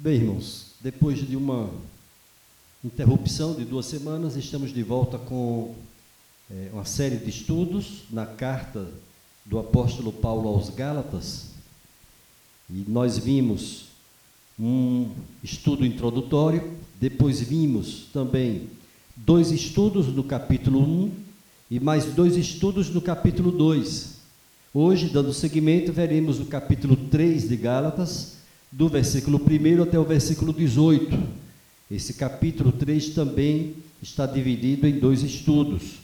Bem, irmãos, depois de uma interrupção de duas semanas, estamos de volta com é, uma série de estudos na carta do apóstolo Paulo aos Gálatas. E nós vimos um estudo introdutório, depois vimos também dois estudos no capítulo 1 e mais dois estudos no capítulo 2. Hoje, dando seguimento, veremos o capítulo 3 de Gálatas do versículo 1 até o versículo 18. Esse capítulo 3 também está dividido em dois estudos.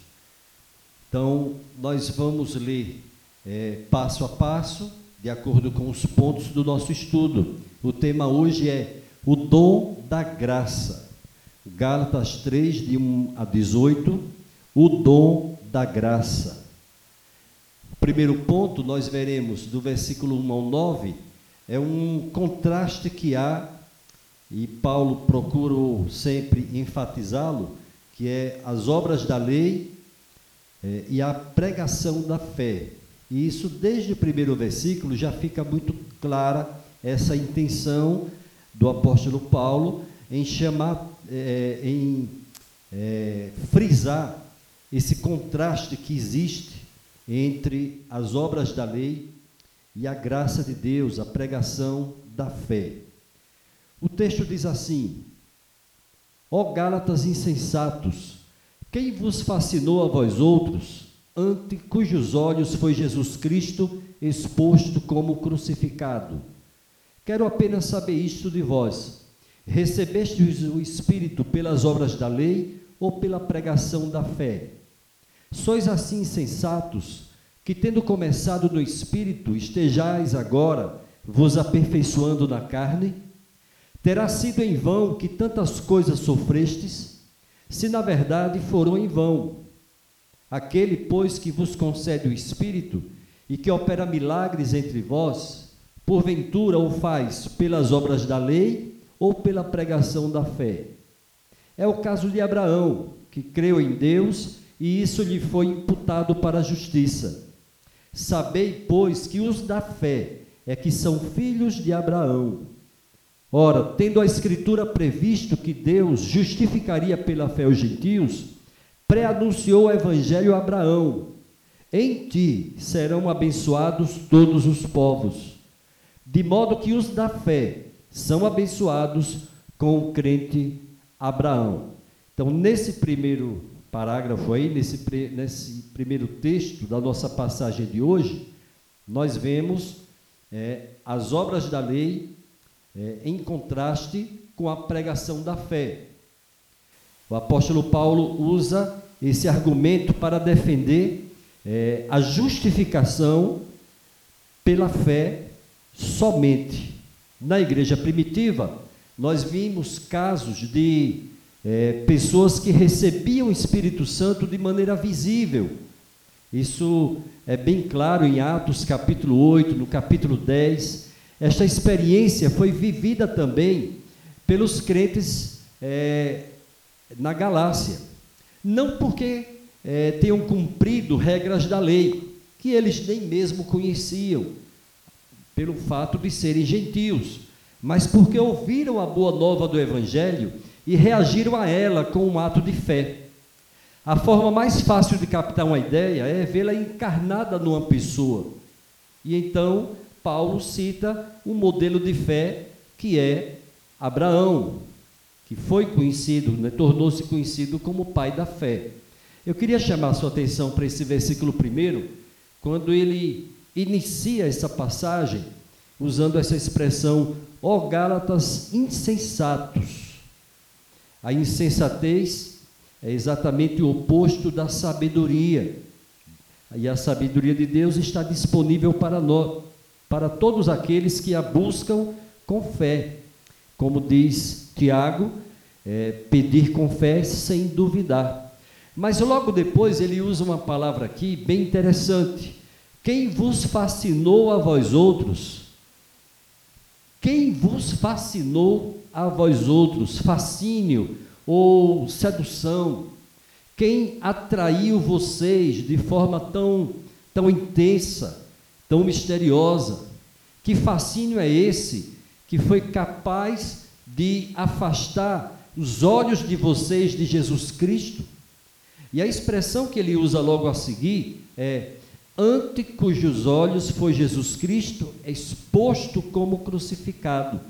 Então, nós vamos ler é, passo a passo, de acordo com os pontos do nosso estudo. O tema hoje é o dom da graça. Gálatas 3, de 1 a 18, o dom da graça. Primeiro ponto, nós veremos do versículo 1 ao 9 é um contraste que há, e Paulo procurou sempre enfatizá-lo, que é as obras da lei é, e a pregação da fé. E isso, desde o primeiro versículo, já fica muito clara essa intenção do apóstolo Paulo em chamar, é, em é, frisar esse contraste que existe entre as obras da lei e a graça de Deus, a pregação da fé. O texto diz assim: Ó Gálatas insensatos, quem vos fascinou a vós outros, ante cujos olhos foi Jesus Cristo exposto como crucificado? Quero apenas saber isto de vós: recebestes o Espírito pelas obras da lei ou pela pregação da fé? Sois assim insensatos, que tendo começado no espírito, estejais agora vos aperfeiçoando na carne? Terá sido em vão que tantas coisas sofrestes, se na verdade foram em vão. Aquele, pois, que vos concede o espírito e que opera milagres entre vós, porventura o faz pelas obras da lei ou pela pregação da fé? É o caso de Abraão, que creu em Deus e isso lhe foi imputado para a justiça. Sabei, pois, que os da fé é que são filhos de Abraão. Ora, tendo a Escritura previsto que Deus justificaria pela fé os gentios, pré-anunciou o Evangelho a Abraão: Em ti serão abençoados todos os povos. De modo que os da fé são abençoados com o crente Abraão. Então, nesse primeiro parágrafo aí, nesse, nesse primeiro texto da nossa passagem de hoje, nós vemos é, as obras da lei é, em contraste com a pregação da fé. O apóstolo Paulo usa esse argumento para defender é, a justificação pela fé somente. Na igreja primitiva, nós vimos casos de é, pessoas que recebiam o Espírito Santo de maneira visível. Isso é bem claro em Atos capítulo 8, no capítulo 10. Esta experiência foi vivida também pelos crentes é, na Galácia. Não porque é, tenham cumprido regras da lei, que eles nem mesmo conheciam, pelo fato de serem gentios, mas porque ouviram a boa nova do Evangelho e reagiram a ela com um ato de fé. A forma mais fácil de captar uma ideia é vê-la encarnada numa pessoa. E então Paulo cita um modelo de fé que é Abraão, que foi conhecido, né, tornou-se conhecido como pai da fé. Eu queria chamar a sua atenção para esse versículo primeiro, quando ele inicia essa passagem usando essa expressão, ó Gálatas insensatos. A insensatez é exatamente o oposto da sabedoria. E a sabedoria de Deus está disponível para nós, para todos aqueles que a buscam com fé. Como diz Tiago, é, pedir com fé sem duvidar. Mas logo depois ele usa uma palavra aqui bem interessante. Quem vos fascinou a vós outros? Quem vos fascinou a vós outros, fascínio ou sedução? Quem atraiu vocês de forma tão, tão intensa, tão misteriosa? Que fascínio é esse que foi capaz de afastar os olhos de vocês de Jesus Cristo? E a expressão que ele usa logo a seguir é: ante cujos olhos foi Jesus Cristo exposto como crucificado.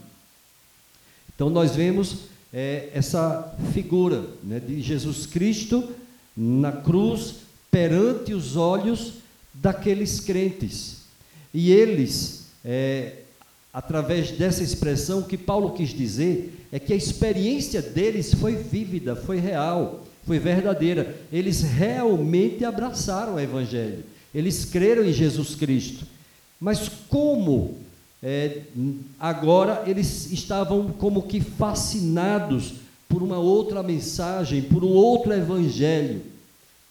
Então nós vemos é, essa figura né, de Jesus Cristo na cruz perante os olhos daqueles crentes. E eles, é, através dessa expressão, o que Paulo quis dizer é que a experiência deles foi vívida, foi real, foi verdadeira. Eles realmente abraçaram o Evangelho, eles creram em Jesus Cristo. Mas como é, agora eles estavam como que fascinados por uma outra mensagem, por um outro Evangelho.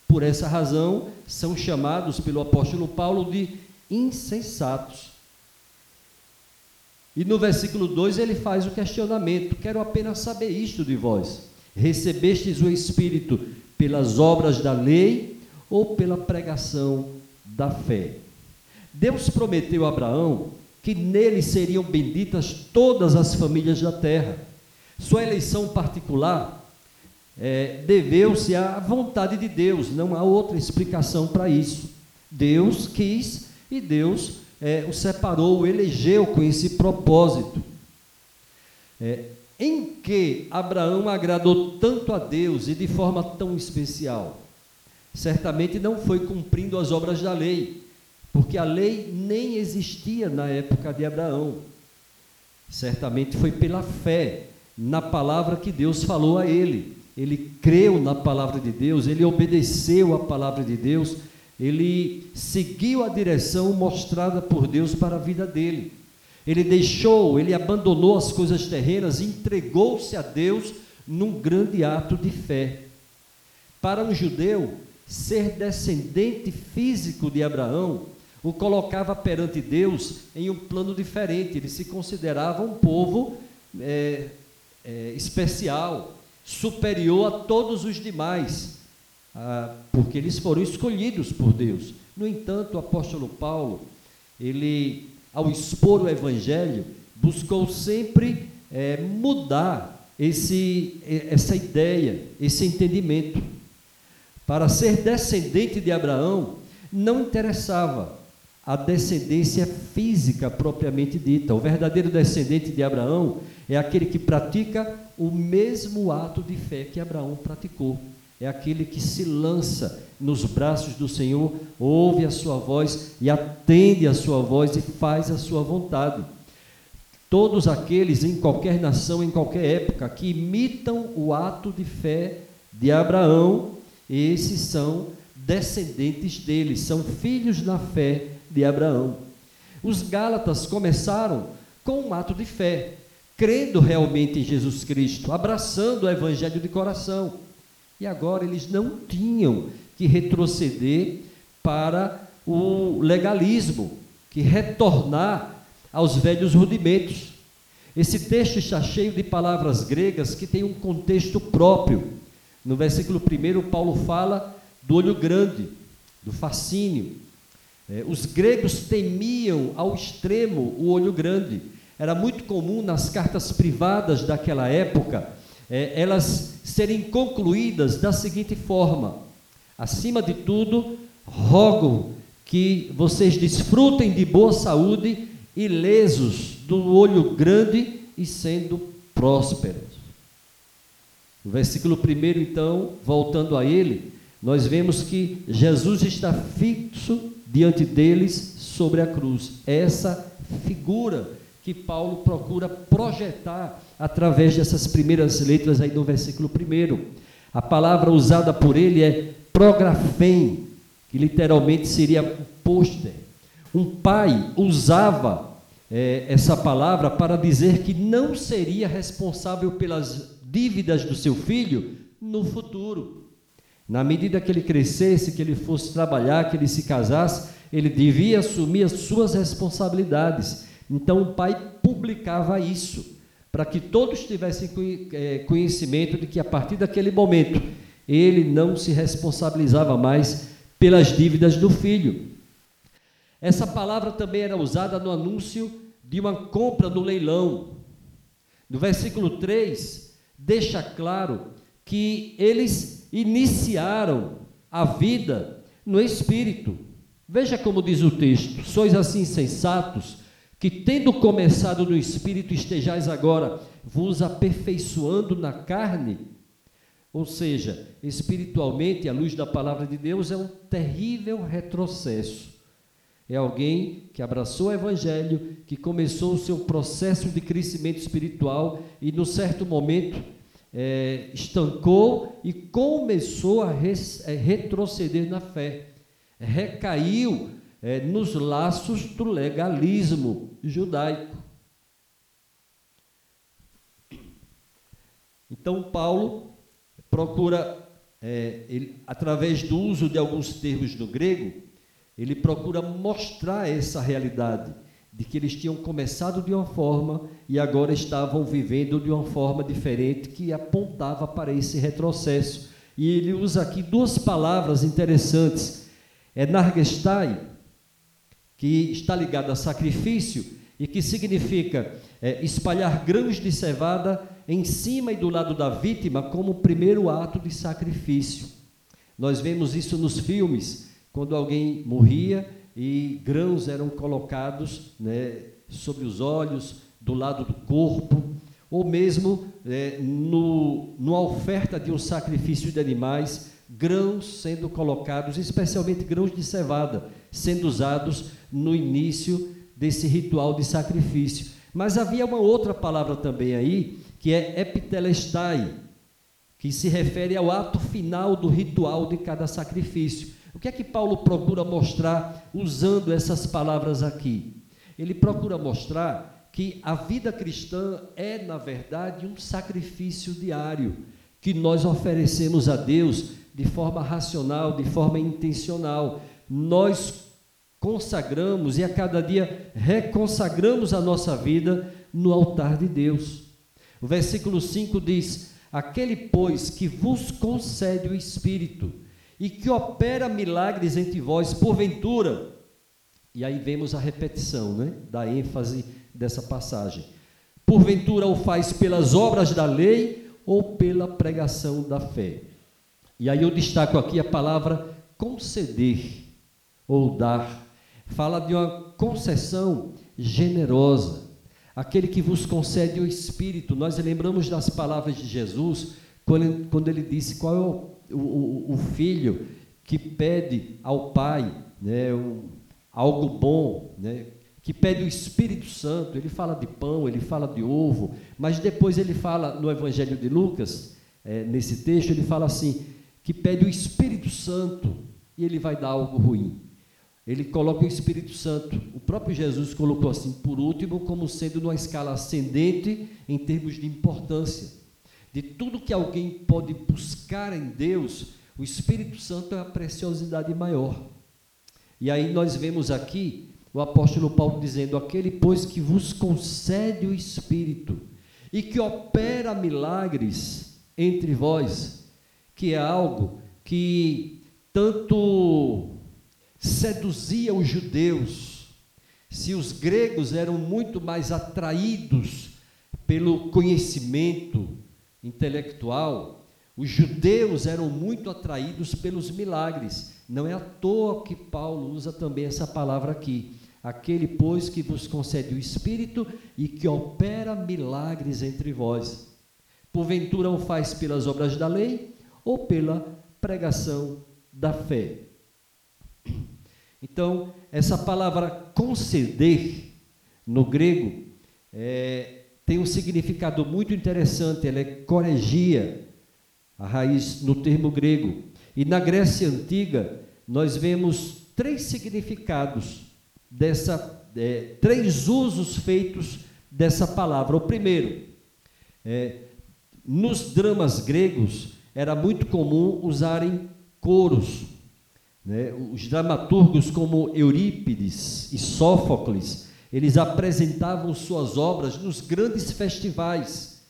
Por essa razão, são chamados pelo apóstolo Paulo de insensatos. E no versículo 2 ele faz o questionamento: Quero apenas saber isto de vós. Recebestes o Espírito pelas obras da lei ou pela pregação da fé? Deus prometeu a Abraão que nele seriam benditas todas as famílias da terra. Sua eleição particular é, deveu-se à vontade de Deus, não há outra explicação para isso. Deus quis e Deus é, o separou, o elegeu com esse propósito. É, em que Abraão agradou tanto a Deus e de forma tão especial? Certamente não foi cumprindo as obras da lei, porque a lei nem existia na época de Abraão. Certamente foi pela fé na palavra que Deus falou a ele ele creu na palavra de Deus, ele obedeceu a palavra de Deus, ele seguiu a direção mostrada por Deus para a vida dele. Ele deixou, ele abandonou as coisas terrenas, entregou-se a Deus num grande ato de fé. Para um judeu, ser descendente físico de Abraão o colocava perante Deus em um plano diferente. Ele se considerava um povo é, é, especial, superior a todos os demais, ah, porque eles foram escolhidos por Deus. No entanto, o apóstolo Paulo, ele, ao expor o evangelho, buscou sempre é, mudar esse, essa ideia, esse entendimento. Para ser descendente de Abraão, não interessava a descendência física propriamente dita. O verdadeiro descendente de Abraão é aquele que pratica o mesmo ato de fé que Abraão praticou. É aquele que se lança nos braços do Senhor, ouve a sua voz e atende a sua voz e faz a sua vontade. Todos aqueles em qualquer nação, em qualquer época, que imitam o ato de fé de Abraão, esses são descendentes dele, são filhos na fé de Abraão. Os Gálatas começaram com um ato de fé, crendo realmente em Jesus Cristo, abraçando o Evangelho de coração. E agora eles não tinham que retroceder para o legalismo, que retornar aos velhos rudimentos. Esse texto está cheio de palavras gregas que têm um contexto próprio. No versículo 1, Paulo fala do olho grande, do fascínio. É, os gregos temiam ao extremo o olho grande. Era muito comum nas cartas privadas daquela época é, elas serem concluídas da seguinte forma: acima de tudo, rogo que vocês desfrutem de boa saúde, ilesos do olho grande e sendo prósperos. No versículo 1, então, voltando a ele, nós vemos que Jesus está fixo diante deles sobre a cruz. Essa figura que Paulo procura projetar através dessas primeiras letras aí do versículo 1. A palavra usada por ele é prografem, que literalmente seria pôster. Um pai usava é, essa palavra para dizer que não seria responsável pelas dívidas do seu filho no futuro. Na medida que ele crescesse, que ele fosse trabalhar, que ele se casasse, ele devia assumir as suas responsabilidades. Então o pai publicava isso, para que todos tivessem é, conhecimento de que a partir daquele momento ele não se responsabilizava mais pelas dívidas do filho. Essa palavra também era usada no anúncio de uma compra no leilão. No versículo 3, deixa claro que eles iniciaram a vida no Espírito. Veja como diz o texto: sois assim sensatos, que tendo começado no Espírito, estejais agora vos aperfeiçoando na carne. Ou seja, espiritualmente, à luz da palavra de Deus, é um terrível retrocesso. É alguém que abraçou o Evangelho, que começou o seu processo de crescimento espiritual e, num certo momento, é, estancou e começou a é, retroceder na fé. Recaiu é, nos laços do legalismo judaico. Então, Paulo procura, é, ele, através do uso de alguns termos do grego, ele procura mostrar essa realidade de que eles tinham começado de uma forma e agora estavam vivendo de uma forma diferente que apontava para esse retrocesso. E ele usa aqui duas palavras interessantes. É nargestai, que está ligado a sacrifício e que significa é, espalhar grãos de cevada em cima e do lado da vítima como primeiro ato de sacrifício. Nós vemos isso nos filmes, quando alguém morria e grãos eram colocados né, sobre os olhos, do lado do corpo, ou mesmo é, no, numa oferta de um sacrifício de animais, grãos sendo colocados, especialmente grãos de cevada, sendo usados no início desse ritual de sacrifício. Mas havia uma outra palavra também aí, que é epitelestai, que se refere ao ato final do ritual de cada sacrifício. O que é que Paulo procura mostrar usando essas palavras aqui? Ele procura mostrar que a vida cristã é, na verdade, um sacrifício diário que nós oferecemos a Deus de forma racional, de forma intencional. Nós consagramos e a cada dia reconsagramos a nossa vida no altar de Deus. O versículo 5 diz: Aquele, pois, que vos concede o Espírito e que opera milagres entre vós, porventura. E aí vemos a repetição né, da ênfase dessa passagem. Porventura o faz pelas obras da lei ou pela pregação da fé. E aí eu destaco aqui a palavra conceder ou dar. Fala de uma concessão generosa. Aquele que vos concede o Espírito. Nós lembramos das palavras de Jesus quando, quando ele disse qual é o o, o, filho que pede ao pai né, um, algo bom, né, que pede o Espírito Santo, ele fala de pão, ele fala de ovo, mas depois ele fala no Evangelho de Lucas, é, nesse texto, ele fala assim: que pede o Espírito Santo e ele vai dar algo ruim. Ele coloca o Espírito Santo, o próprio Jesus colocou assim, por último, como sendo numa escala ascendente em termos de importância de tudo que alguém pode buscar em Deus, o Espírito Santo é a preciosidade maior. E aí nós vemos aqui o apóstolo Paulo dizendo: Aquele, pois, que vos concede o Espírito e que opera milagres entre vós, que é algo que tanto seduzia os judeus, se os gregos eram muito mais atraídos pelo conhecimento, intelectual, os judeus eram muito atraídos pelos milagres. Não é à toa que Paulo usa também essa palavra aqui. Aquele, pois, que vos concede o Espírito e que opera milagres entre vós. Porventura o faz pelas obras da lei ou pela pregação da fé. Então, essa palavra conceder, no grego, é, tem um significado muito interessante, ela é coregia, a raiz no termo grego. E na Grécia Antiga, nós vemos três significados dessa, é, três usos feitos dessa palavra. O primeiro, é, nos dramas gregos, era muito comum usarem coros. Né? Os dramaturgos como Eurípides e Sófocles eles apresentavam suas obras nos grandes festivais.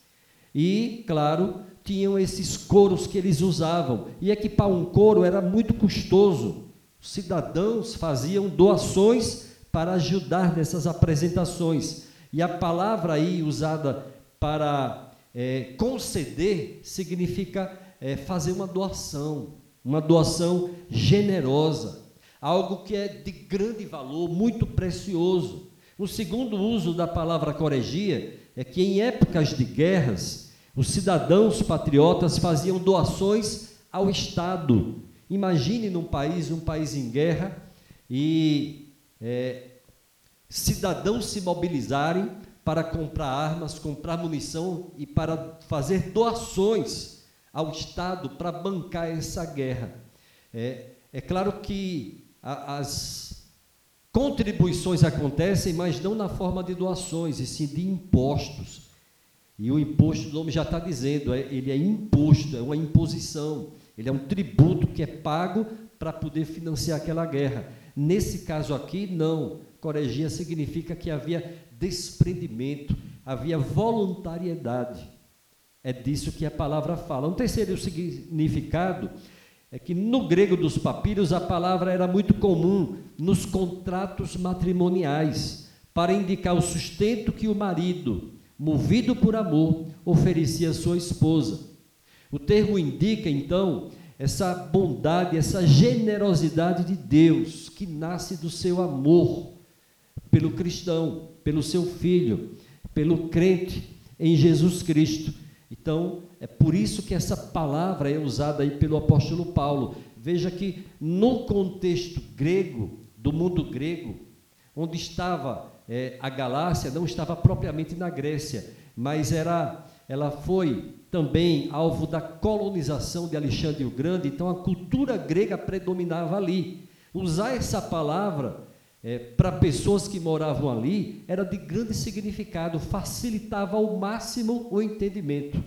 E, claro, tinham esses coros que eles usavam. E equipar um coro era muito custoso. Os cidadãos faziam doações para ajudar nessas apresentações. E a palavra aí usada para é, conceder significa é, fazer uma doação, uma doação generosa, algo que é de grande valor, muito precioso. O segundo uso da palavra coregia é que em épocas de guerras, os cidadãos patriotas faziam doações ao Estado. Imagine num país, um país em guerra, e é, cidadãos se mobilizarem para comprar armas, comprar munição e para fazer doações ao Estado para bancar essa guerra. É, é claro que a, as contribuições acontecem, mas não na forma de doações, e sim de impostos. E o imposto, o nome já está dizendo, é, ele é imposto, é uma imposição, ele é um tributo que é pago para poder financiar aquela guerra. Nesse caso aqui, não. Coregia significa que havia desprendimento, havia voluntariedade. É disso que a palavra fala. Um terceiro significado é que no grego dos papiros a palavra era muito comum nos contratos matrimoniais para indicar o sustento que o marido, movido por amor, oferecia à sua esposa. O termo indica então essa bondade, essa generosidade de Deus que nasce do seu amor pelo cristão, pelo seu filho, pelo crente em Jesus Cristo. Então, é por isso que essa palavra é usada aí pelo apóstolo Paulo. Veja que no contexto grego, do mundo grego, onde estava é, a Galácia, não estava propriamente na Grécia, mas era, ela foi também alvo da colonização de Alexandre o Grande, então a cultura grega predominava ali. Usar essa palavra é, para pessoas que moravam ali era de grande significado, facilitava ao máximo o entendimento.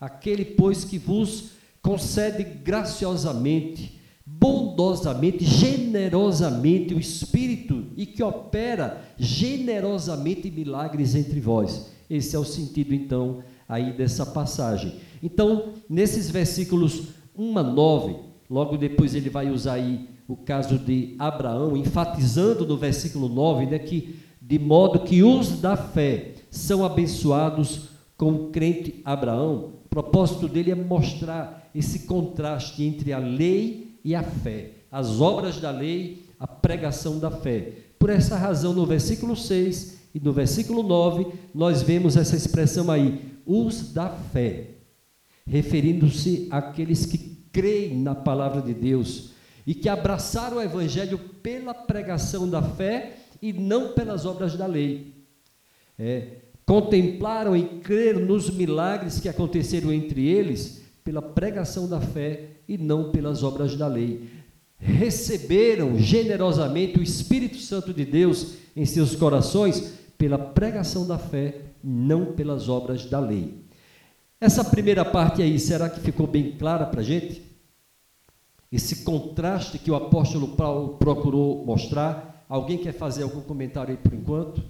Aquele, pois, que vos concede graciosamente, bondosamente, generosamente o Espírito e que opera generosamente milagres entre vós. Esse é o sentido, então, aí dessa passagem. Então, nesses versículos 1 a 9, logo depois ele vai usar aí o caso de Abraão, enfatizando no versículo 9, né, que de modo que os da fé são abençoados com o crente Abraão. O propósito dele é mostrar esse contraste entre a lei e a fé, as obras da lei, a pregação da fé. Por essa razão, no versículo 6 e no versículo 9, nós vemos essa expressão aí, os da fé, referindo-se àqueles que creem na palavra de Deus e que abraçaram o evangelho pela pregação da fé e não pelas obras da lei. É, contemplaram e creram nos milagres que aconteceram entre eles pela pregação da fé e não pelas obras da lei. Receberam generosamente o Espírito Santo de Deus em seus corações pela pregação da fé não pelas obras da lei. Essa primeira parte aí, será que ficou bem clara para a gente? Esse contraste que o apóstolo Paulo procurou mostrar. Alguém quer fazer algum comentário aí por enquanto?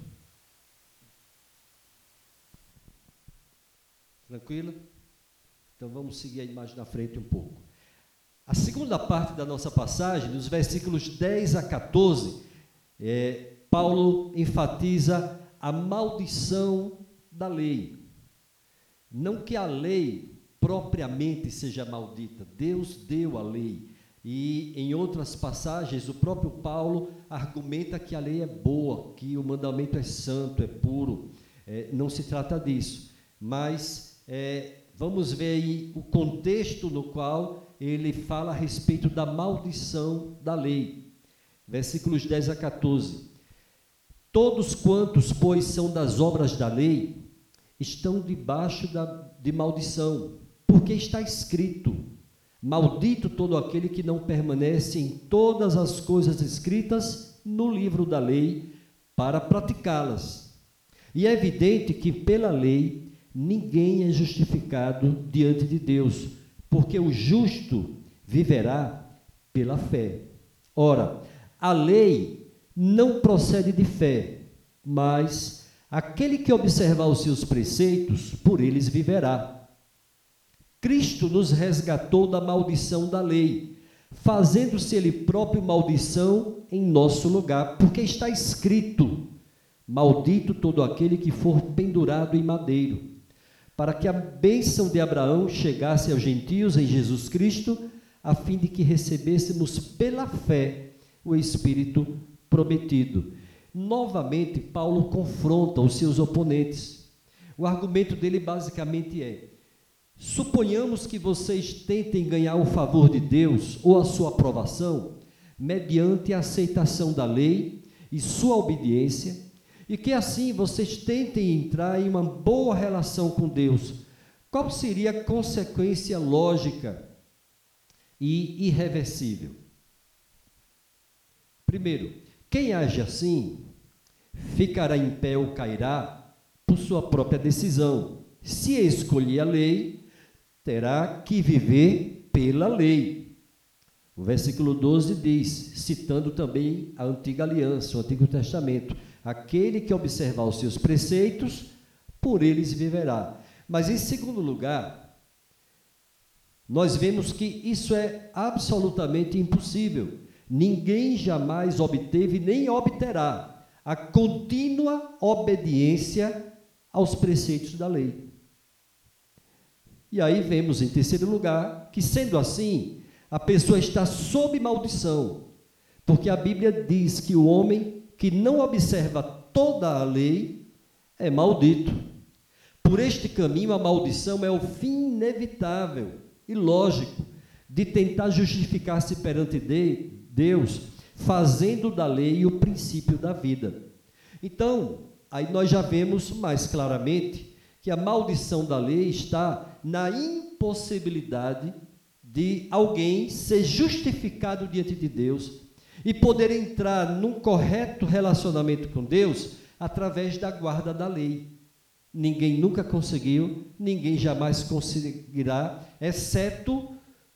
Tranquilo? Então vamos seguir a imagem na frente um pouco. A segunda parte da nossa passagem, dos versículos 10 a 14, é, Paulo enfatiza a maldição da lei. Não que a lei propriamente seja maldita, Deus deu a lei. E em outras passagens, o próprio Paulo argumenta que a lei é boa, que o mandamento é santo, é puro. É, não se trata disso. Mas é, vamos ver aí o contexto no qual ele fala a respeito da maldição da lei. Versículos 10 a 14. Todos quantos, pois, são das obras da lei, estão debaixo da, de maldição, porque está escrito: Maldito todo aquele que não permanece em todas as coisas escritas no livro da lei para praticá-las. E é evidente que pela lei ninguém é justificado diante de Deus, porque o justo viverá pela fé. Ora, a lei não procede de fé, mas Aquele que observar os seus preceitos, por eles viverá. Cristo nos resgatou da maldição da lei, fazendo-se ele próprio maldição em nosso lugar, porque está escrito: Maldito todo aquele que for pendurado em madeiro, para que a bênção de Abraão chegasse aos gentios em Jesus Cristo, a fim de que recebêssemos pela fé o Espírito prometido. Novamente, Paulo confronta os seus oponentes. O argumento dele basicamente é: suponhamos que vocês tentem ganhar o favor de Deus ou a sua aprovação mediante a aceitação da lei e sua obediência, e que assim vocês tentem entrar em uma boa relação com Deus. Qual seria a consequência lógica e irreversível? Primeiro, quem age assim ficará em pé ou cairá por sua própria decisão. Se escolher a lei, terá que viver pela lei. O versículo 12 diz, citando também a antiga aliança, o Antigo Testamento: aquele que observar os seus preceitos, por eles viverá. Mas em segundo lugar, nós vemos que isso é absolutamente impossível. Ninguém jamais obteve nem obterá a contínua obediência aos preceitos da lei. E aí vemos, em terceiro lugar, que sendo assim, a pessoa está sob maldição, porque a Bíblia diz que o homem que não observa toda a lei é maldito. Por este caminho, a maldição é o fim inevitável e lógico de tentar justificar-se perante Deus, fazendo da lei o princípio da vida. Então, aí nós já vemos mais claramente que a maldição da lei está na impossibilidade de alguém ser justificado diante de Deus e poder entrar num correto relacionamento com Deus através da guarda da lei. Ninguém nunca conseguiu, ninguém jamais conseguirá, exceto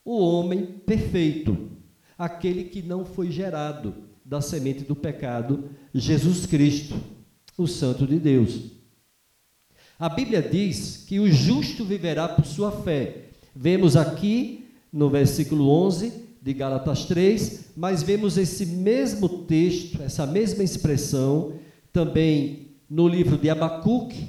o homem perfeito, aquele que não foi gerado da semente do pecado, Jesus Cristo, o Santo de Deus. A Bíblia diz que o justo viverá por sua fé. Vemos aqui no versículo 11 de Gálatas 3, mas vemos esse mesmo texto, essa mesma expressão, também no livro de Abacuque,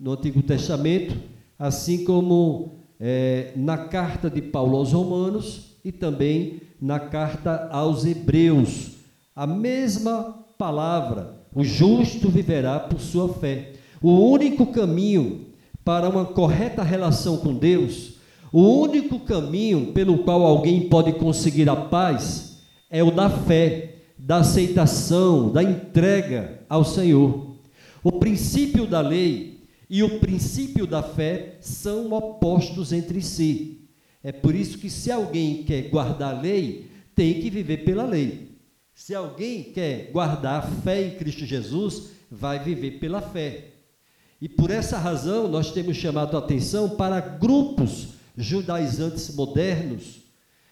no Antigo Testamento, assim como é, na carta de Paulo aos Romanos e também na carta aos Hebreus. A mesma palavra, o justo viverá por sua fé. O único caminho para uma correta relação com Deus, o único caminho pelo qual alguém pode conseguir a paz é o da fé, da aceitação, da entrega ao Senhor. O princípio da lei e o princípio da fé são opostos entre si. É por isso que, se alguém quer guardar a lei, tem que viver pela lei. Se alguém quer guardar a fé em Cristo Jesus, vai viver pela fé. E por essa razão, nós temos chamado a atenção para grupos judaizantes modernos,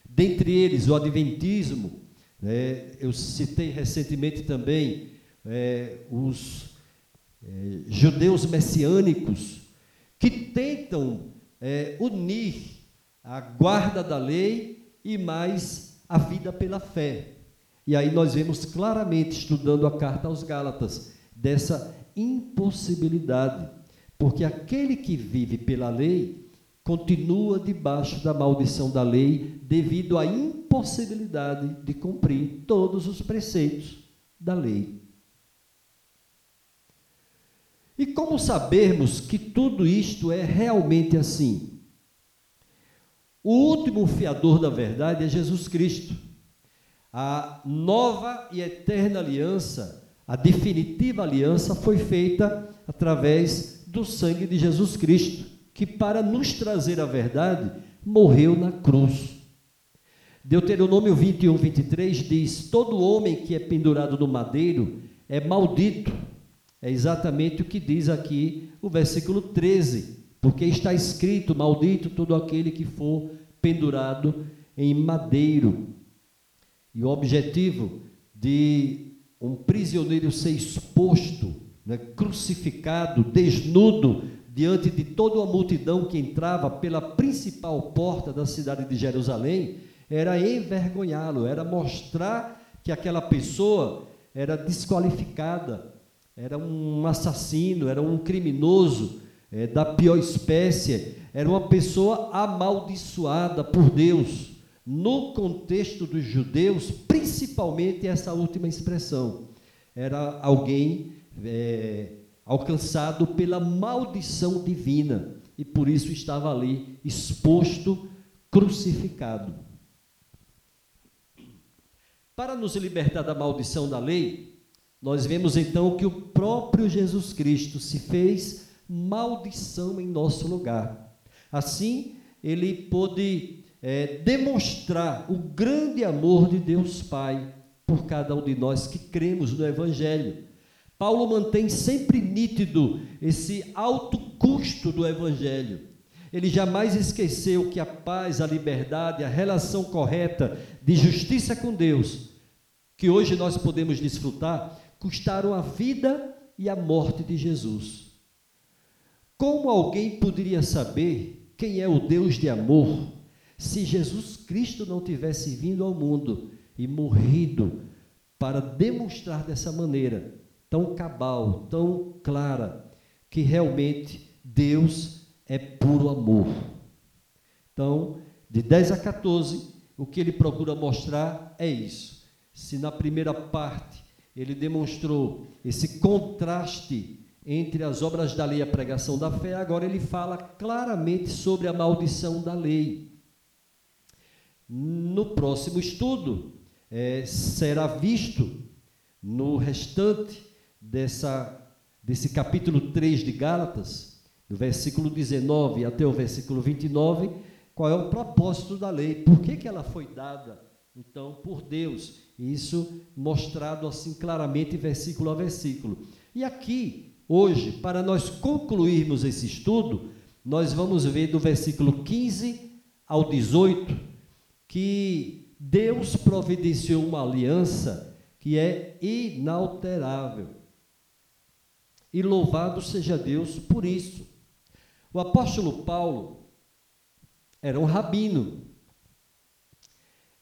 dentre eles o Adventismo. Né? Eu citei recentemente também é, os é, judeus messiânicos, que tentam é, unir a guarda da lei e mais a vida pela fé. E aí nós vemos claramente, estudando a carta aos Gálatas, dessa impossibilidade, porque aquele que vive pela lei continua debaixo da maldição da lei devido à impossibilidade de cumprir todos os preceitos da lei. E como sabermos que tudo isto é realmente assim? O último fiador da verdade é Jesus Cristo. A nova e eterna aliança, a definitiva aliança, foi feita através do sangue de Jesus Cristo, que para nos trazer a verdade, morreu na cruz. Deuteronômio 21, 23 diz: Todo homem que é pendurado no madeiro é maldito. É exatamente o que diz aqui o versículo 13 porque está escrito: Maldito todo aquele que for pendurado em madeiro. E o objetivo de um prisioneiro ser exposto, né, crucificado, desnudo, diante de toda uma multidão que entrava pela principal porta da cidade de Jerusalém, era envergonhá-lo, era mostrar que aquela pessoa era desqualificada, era um assassino, era um criminoso, é, da pior espécie, era uma pessoa amaldiçoada por Deus. No contexto dos judeus, principalmente essa última expressão, era alguém é, alcançado pela maldição divina e por isso estava ali exposto, crucificado. Para nos libertar da maldição da lei, nós vemos então que o próprio Jesus Cristo se fez maldição em nosso lugar. Assim, ele pôde é, demonstrar o grande amor de Deus Pai por cada um de nós que cremos no Evangelho. Paulo mantém sempre nítido esse alto custo do Evangelho. Ele jamais esqueceu que a paz, a liberdade, a relação correta de justiça com Deus, que hoje nós podemos desfrutar, custaram a vida e a morte de Jesus. Como alguém poderia saber quem é o Deus de amor se Jesus Cristo não tivesse vindo ao mundo e morrido para demonstrar dessa maneira tão cabal, tão clara, que realmente Deus é puro amor. Então, de 10 a 14, o que ele procura mostrar é isso. Se na primeira parte ele demonstrou esse contraste entre as obras da lei e a pregação da fé, agora ele fala claramente sobre a maldição da lei. No próximo estudo, é, será visto no restante dessa, desse capítulo 3 de Gálatas, do versículo 19 até o versículo 29, qual é o propósito da lei, por que, que ela foi dada, então, por Deus. Isso mostrado assim claramente, versículo a versículo. E aqui, hoje, para nós concluirmos esse estudo, nós vamos ver do versículo 15 ao 18, que Deus providenciou uma aliança que é inalterável. E louvado seja Deus por isso. O apóstolo Paulo era um rabino.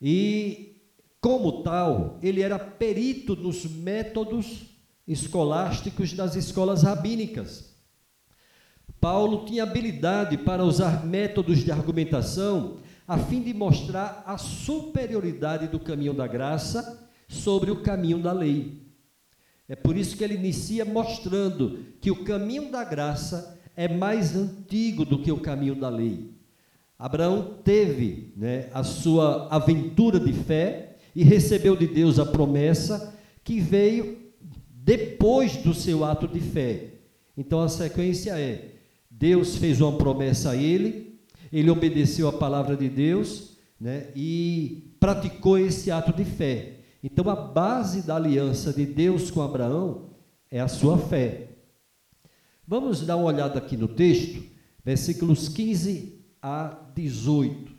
E, como tal, ele era perito nos métodos escolásticos das escolas rabínicas. Paulo tinha habilidade para usar métodos de argumentação a fim de mostrar a superioridade do caminho da graça sobre o caminho da lei. É por isso que ele inicia mostrando que o caminho da graça é mais antigo do que o caminho da lei. Abraão teve né, a sua aventura de fé e recebeu de Deus a promessa que veio depois do seu ato de fé. Então a sequência é: Deus fez uma promessa a ele, ele obedeceu a palavra de Deus né, e praticou esse ato de fé. Então, a base da aliança de Deus com Abraão é a sua fé. Vamos dar uma olhada aqui no texto, versículos 15 a 18.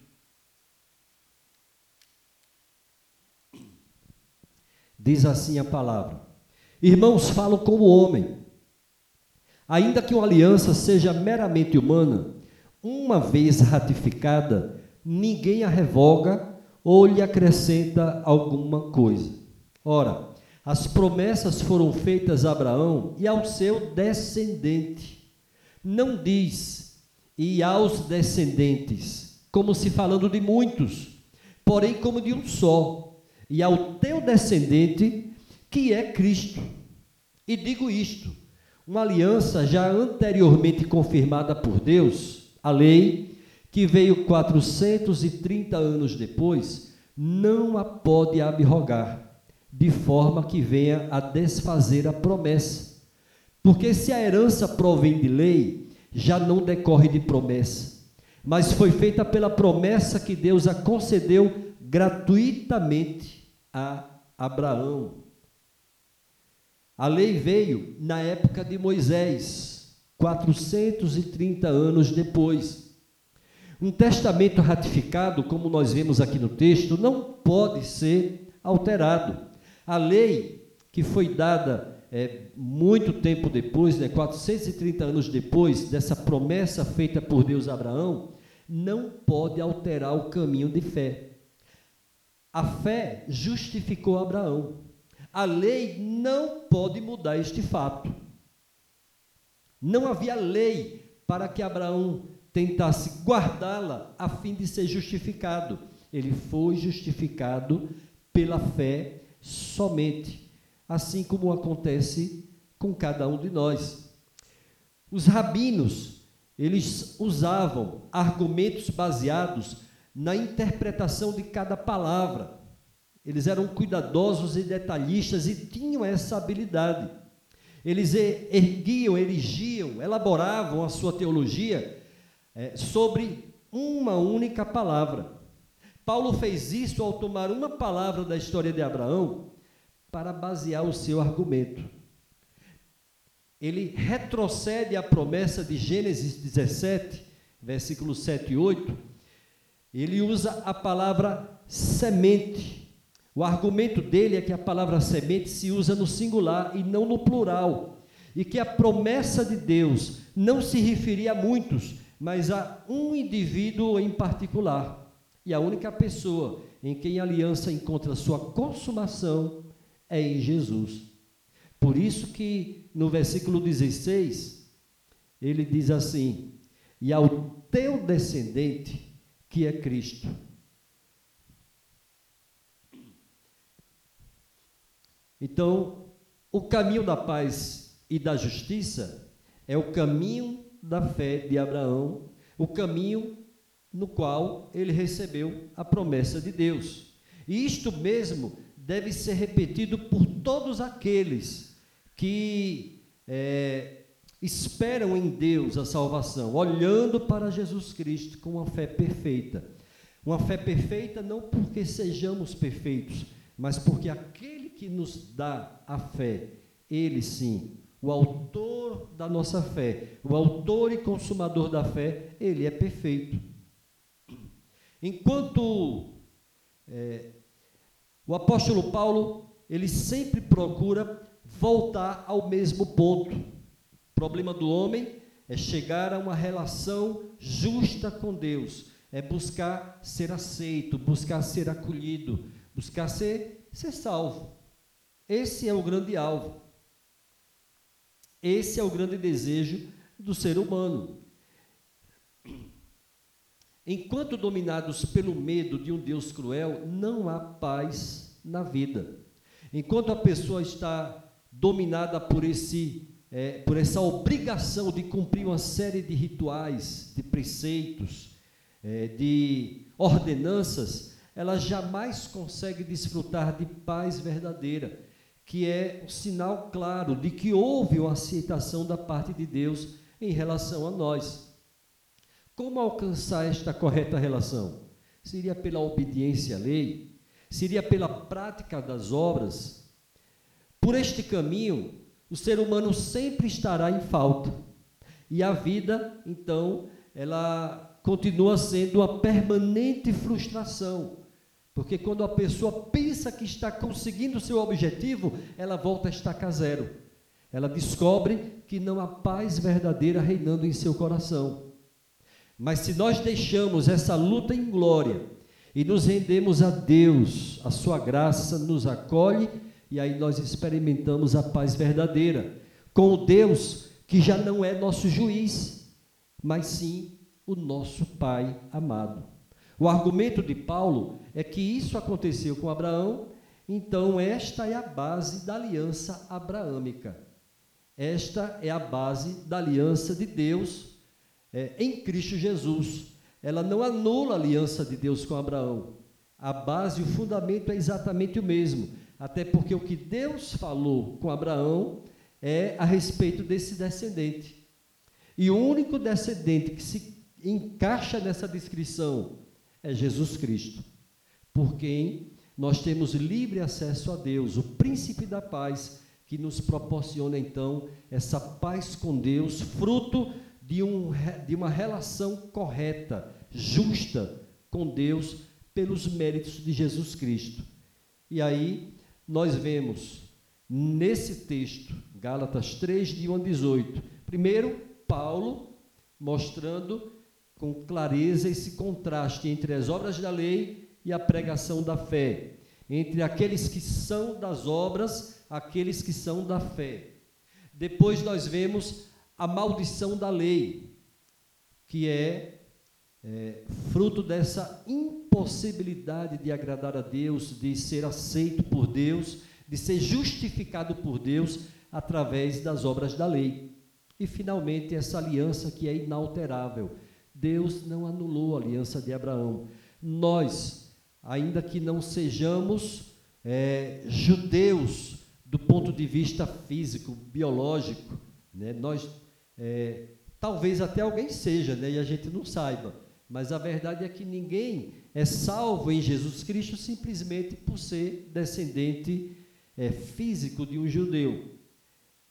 Diz assim a palavra: Irmãos, falo como homem. Ainda que uma aliança seja meramente humana, uma vez ratificada, ninguém a revoga ou lhe acrescenta alguma coisa. Ora, as promessas foram feitas a Abraão e ao seu descendente. Não diz e aos descendentes, como se falando de muitos, porém como de um só, e ao teu descendente, que é Cristo. E digo isto: uma aliança já anteriormente confirmada por Deus, a lei, que veio 430 anos depois, não a pode abrogar, de forma que venha a desfazer a promessa. Porque se a herança provém de lei, já não decorre de promessa, mas foi feita pela promessa que Deus a concedeu gratuitamente a Abraão. A lei veio na época de Moisés, 430 anos depois. Um testamento ratificado, como nós vemos aqui no texto, não pode ser alterado. A lei que foi dada é, muito tempo depois, né, 430 anos depois dessa promessa feita por Deus a Abraão, não pode alterar o caminho de fé. A fé justificou Abraão. A lei não pode mudar este fato. Não havia lei para que Abraão tentasse guardá-la a fim de ser justificado. Ele foi justificado pela fé somente, assim como acontece com cada um de nós. Os rabinos, eles usavam argumentos baseados na interpretação de cada palavra. Eles eram cuidadosos e detalhistas e tinham essa habilidade. Eles erguiam, erigiam, elaboravam a sua teologia é, sobre uma única palavra. Paulo fez isso ao tomar uma palavra da história de Abraão para basear o seu argumento. Ele retrocede à promessa de Gênesis 17, versículos 7 e 8. Ele usa a palavra semente o argumento dele é que a palavra semente se usa no singular e não no plural, e que a promessa de Deus não se referia a muitos, mas a um indivíduo em particular. E a única pessoa em quem a aliança encontra sua consumação é em Jesus. Por isso que no versículo 16, ele diz assim: "E ao teu descendente, que é Cristo, Então, o caminho da paz e da justiça é o caminho da fé de Abraão, o caminho no qual ele recebeu a promessa de Deus. E isto mesmo deve ser repetido por todos aqueles que é, esperam em Deus a salvação, olhando para Jesus Cristo com uma fé perfeita. Uma fé perfeita não porque sejamos perfeitos, mas porque aquele que nos dá a fé, ele sim, o autor da nossa fé, o autor e consumador da fé, ele é perfeito. Enquanto é, o apóstolo Paulo, ele sempre procura voltar ao mesmo ponto. O problema do homem é chegar a uma relação justa com Deus, é buscar ser aceito, buscar ser acolhido, buscar ser, ser salvo. Esse é o grande alvo. Esse é o grande desejo do ser humano. Enquanto dominados pelo medo de um Deus cruel, não há paz na vida. Enquanto a pessoa está dominada por esse é, por essa obrigação de cumprir uma série de rituais, de preceitos, é, de ordenanças, ela jamais consegue desfrutar de paz verdadeira que é um sinal claro de que houve uma aceitação da parte de Deus em relação a nós. Como alcançar esta correta relação? Seria pela obediência à lei? Seria pela prática das obras? Por este caminho, o ser humano sempre estará em falta. E a vida, então, ela continua sendo uma permanente frustração porque quando a pessoa pensa que está conseguindo o seu objetivo, ela volta a estacar zero. Ela descobre que não há paz verdadeira reinando em seu coração. Mas se nós deixamos essa luta em glória e nos rendemos a Deus, a sua graça nos acolhe e aí nós experimentamos a paz verdadeira com o Deus que já não é nosso juiz, mas sim o nosso Pai amado. O argumento de Paulo é que isso aconteceu com Abraão, então esta é a base da aliança abraâmica. Esta é a base da aliança de Deus é, em Cristo Jesus. Ela não anula a aliança de Deus com Abraão. A base, o fundamento é exatamente o mesmo. Até porque o que Deus falou com Abraão é a respeito desse descendente. E o único descendente que se encaixa nessa descrição é Jesus Cristo, por quem nós temos livre acesso a Deus, o príncipe da paz, que nos proporciona então essa paz com Deus, fruto de, um, de uma relação correta, justa com Deus, pelos méritos de Jesus Cristo. E aí nós vemos nesse texto, Gálatas 3, de 1 a 18, primeiro, Paulo mostrando com clareza esse contraste entre as obras da lei e a pregação da fé, entre aqueles que são das obras, aqueles que são da fé. Depois nós vemos a maldição da lei, que é, é fruto dessa impossibilidade de agradar a Deus, de ser aceito por Deus, de ser justificado por Deus através das obras da lei. E finalmente essa aliança que é inalterável. Deus não anulou a aliança de Abraão. Nós, ainda que não sejamos é, judeus do ponto de vista físico, biológico, né, nós é, talvez até alguém seja, né, e a gente não saiba. Mas a verdade é que ninguém é salvo em Jesus Cristo simplesmente por ser descendente é, físico de um judeu.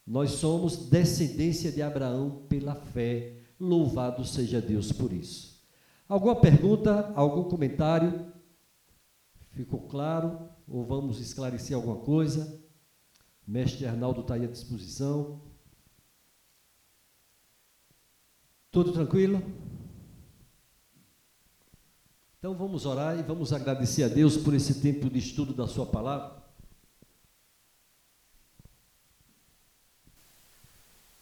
Nós somos descendência de Abraão pela fé. Louvado seja Deus por isso. Alguma pergunta, algum comentário? Ficou claro? Ou vamos esclarecer alguma coisa? mestre Arnaldo está aí à disposição. Tudo tranquilo? Então vamos orar e vamos agradecer a Deus por esse tempo de estudo da Sua palavra.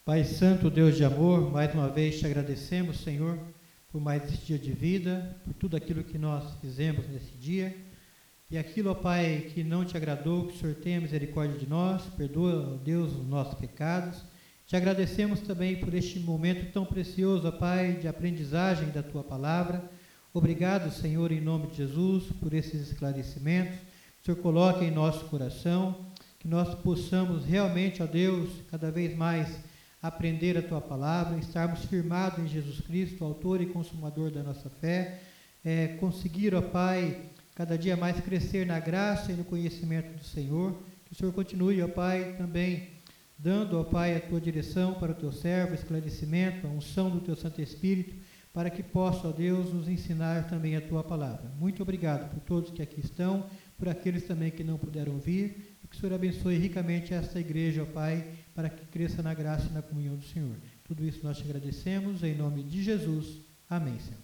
Pai Santo, Deus de amor, mais uma vez te agradecemos, Senhor, por mais esse dia de vida, por tudo aquilo que nós fizemos nesse dia. E aquilo, ó Pai, que não te agradou, que o Senhor tenha misericórdia de nós, perdoa, ó Deus, os nossos pecados. Te agradecemos também por este momento tão precioso, ó Pai, de aprendizagem da tua palavra. Obrigado, Senhor, em nome de Jesus, por esses esclarecimentos. O Senhor coloque em nosso coração, que nós possamos realmente, ó Deus, cada vez mais aprender a tua palavra, estarmos firmados em Jesus Cristo, autor e consumador da nossa fé, é, conseguir, ó Pai, cada dia mais crescer na graça e no conhecimento do Senhor. Que o Senhor continue, ó Pai, também dando, ó Pai, a tua direção para o teu servo, esclarecimento, a unção do teu Santo Espírito, para que possa, ó Deus, nos ensinar também a tua palavra. Muito obrigado por todos que aqui estão, por aqueles também que não puderam vir, que o Senhor abençoe ricamente esta igreja, ó Pai, para que cresça na graça e na comunhão do Senhor. Tudo isso nós te agradecemos, em nome de Jesus. Amém, Senhor.